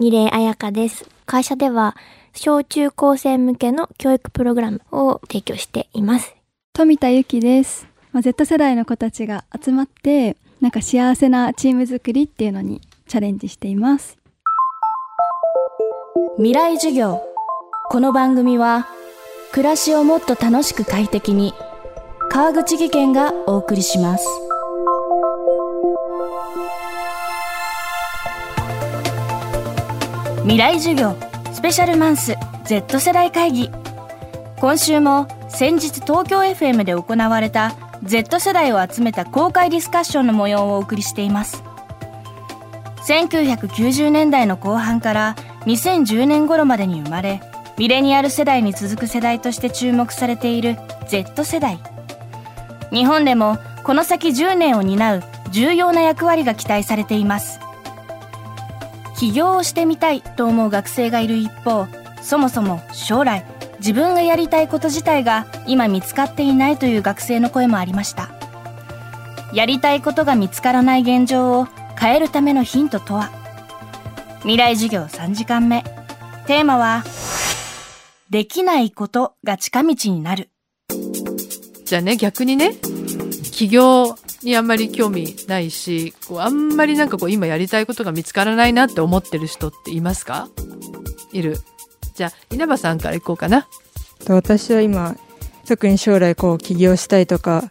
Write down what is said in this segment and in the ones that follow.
二礼彩香です。会社では小中高生向けの教育プログラムを提供しています。富田由紀です、まあ、Z 世代の子たちが集まってなんか幸せなチーム作りっていうのにチャレンジしています未来授業この番組は暮らしをもっと楽しく快適に川口義賢がお送りします未来授業スペシャルマンス Z 世代会議。今週も先日東京 FM で行われた Z 世代を集めた公開ディスカッションの模様をお送りしています。1990年代の後半から2010年頃までに生まれミレニアル世代に続く世代として注目されている Z 世代。日本でもこの先10年を担う重要な役割が期待されています。起業をしてみたいと思う学生がいる一方そもそも将来自分がやりたいこと自体が今見つかっていないという学生の声もありました。やりたいことが見つからない現状を変えるためのヒントとは？未来授業3時間目。テーマはできないことが近道になる。じゃあね、逆にね、起業にあんまり興味ないし、こうあんまりなんかこう今やりたいことが見つからないなって思ってる人っていますか？いる。じゃあ、稲葉さんからいこうかな。と私は今特に将来こう起業したいとか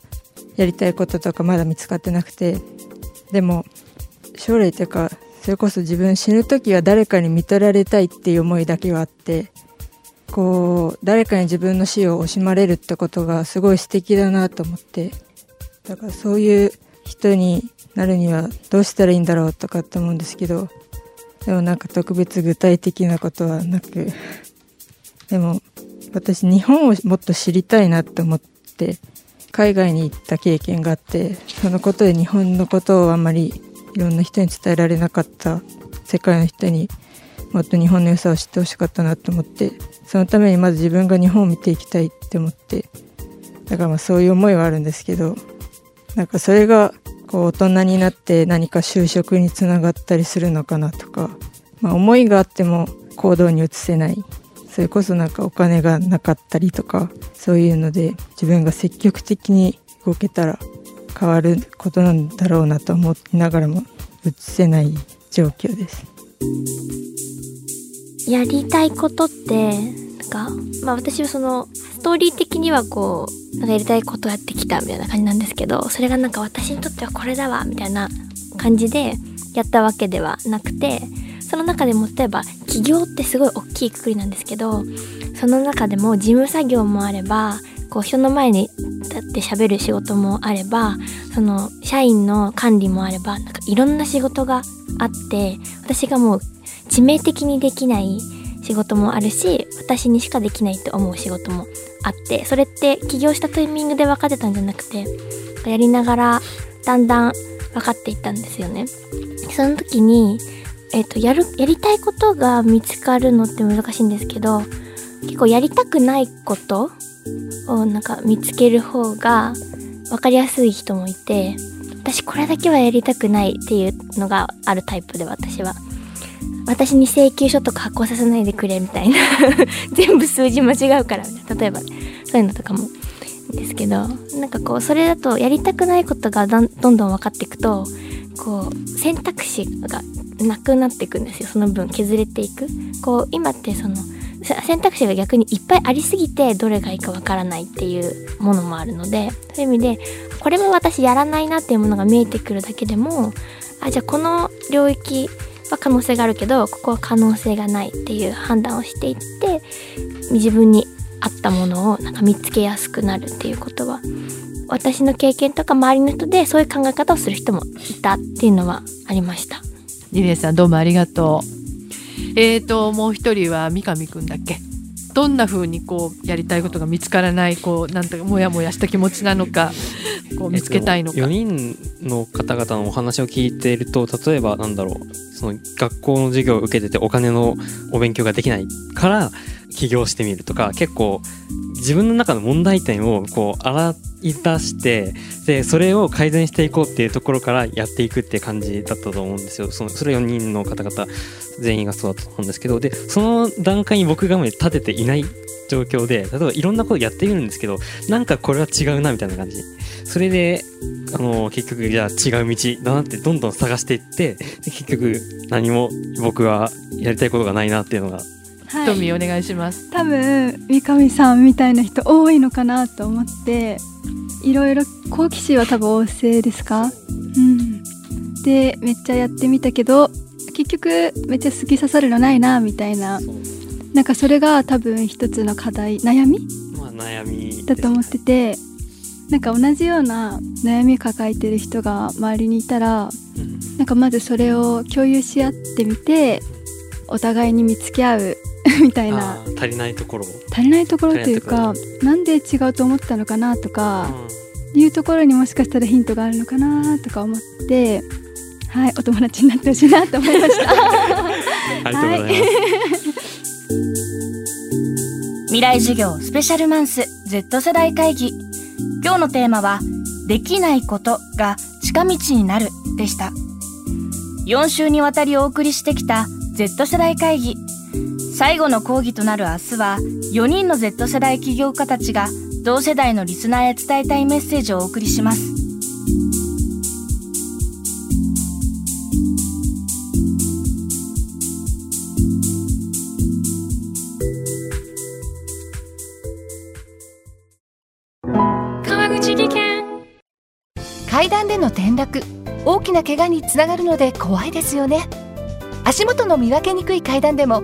やりたいこととかまだ見つかってなくてでも将来というかそれこそ自分死ぬ時は誰かに見取られたいっていう思いだけはあってこう誰かに自分の死を惜しまれるってことがすごい素敵だなと思ってだからそういう人になるにはどうしたらいいんだろうとかって思うんですけどでもなんか特別具体的なことはなくでも私日本をもっと知りたいなって思って海外に行った経験があってそのことで日本のことをあんまりいろんな人に伝えられなかった世界の人にもっと日本の良さを知ってほしかったなと思ってそのためにまず自分が日本を見ていきたいって思ってだからまあそういう思いはあるんですけどなんかそれがこう大人になって何か就職につながったりするのかなとか、まあ、思いがあっても行動に移せないそれこそなんかお金がなかったりとかそういうので自分が積極的に動けたら変わることなんだろうなと思いながらも移せない状況です。やりたいことって、なんか、まあ私はその、ストーリー的にはこう、なんかやりたいことやってきたみたいな感じなんですけど、それがなんか私にとってはこれだわ、みたいな感じでやったわけではなくて、その中でも例えば起業ってすごい大きいくくりなんですけど、その中でも事務作業もあれば、こう人の前に立って喋る仕事もあれば、その社員の管理もあれば、なんかいろんな仕事があって、私がもう致命的にできない仕事もあるし私にしかできないって思う仕事もあってそれって起業したタイミングで分かってたんじゃなくてやりながらだんだん分かっていったんですよね。その時に、えっとやるやりたいことが見つかるのって難しいんですけど結構やりたくないことをなんか見つける方が分かりやすい人もいて私これだけはやりたくないっていうのがあるタイプで私は。私に請求書とか発行させないでくれみたいな。全部数字間違うから。例えばそういうのとかもですけど。なんかこうそれだとやりたくないことがどんどん分かっていくとこう選択肢がなくなっていくんですよ。その分削れていく。こう今ってその選択肢が逆にいっぱいありすぎてどれがいいかわからないっていうものもあるので。そういう意味でこれも私やらないなっていうものが見えてくるだけでもあじゃあこの領域は可能性があるけどここは可能性がないっていう判断をしていって自分に合ったものをなんか見つけやすくなるっていうことは私の経験とか周りの人でそういう考え方をする人もいたっていうのはありました。リレーさんどうもありがとう。えーと、もう一人は三上くんだっけ？どんな風にこうやりたいことが見つからないこうなんとかモヤモヤした気持ちなのか見つけたいのか、4人の方々のお話を聞いていると例えばなんだろうその学校の授業を受けててお金のお勉強ができないから起業してみるとか結構自分の中の問題点をこう洗い出してでそれを改善していこうっていうところからやっていくって感じだったと思うんですよ。そのそれ4人の方々全員がそうだと思うんですけどでその段階に僕が立てていない状況で例えばいろんなことやってみるんですけどなんかこれは違うなみたいな感じ。それであの結局じゃあ違う道だなってどんどん探していって結局何も僕はやりたいことがないなっていうのがトミーお願いします。多分三上さんみたいな人多いのかなと思っていろいろ好奇心は多分旺盛ですか？うん。でめっちゃやってみたけど結局めっちゃ好き刺さるのないなみたいな。なんかそれが多分一つの課題悩み？まあ悩みですだと思っててなんか同じような悩み抱えてる人が周りにいたらうん。なんかまずそれを共有し合ってみてお互いに見つけ合う みたいな。足りないところを。足りないところというかなんで違うと思ったのかなとかいうところにもしかしたらヒントがあるのかなとか思ってはいお友達になってほしいなと思いました。ありがとうございます、未来授業スペシャルマンス Z 世代会議。今日のテーマはできないことが近道になるでした。4週にわたりお送りしてきた Z 世代会議最後の講義となる明日は4人の Z 世代起業家たちが同世代のリスナーへ伝えたいメッセージをお送りします。川口技研。階段での転落。大きな怪我につながるので怖いですよね。足元の見分けにくい階段でも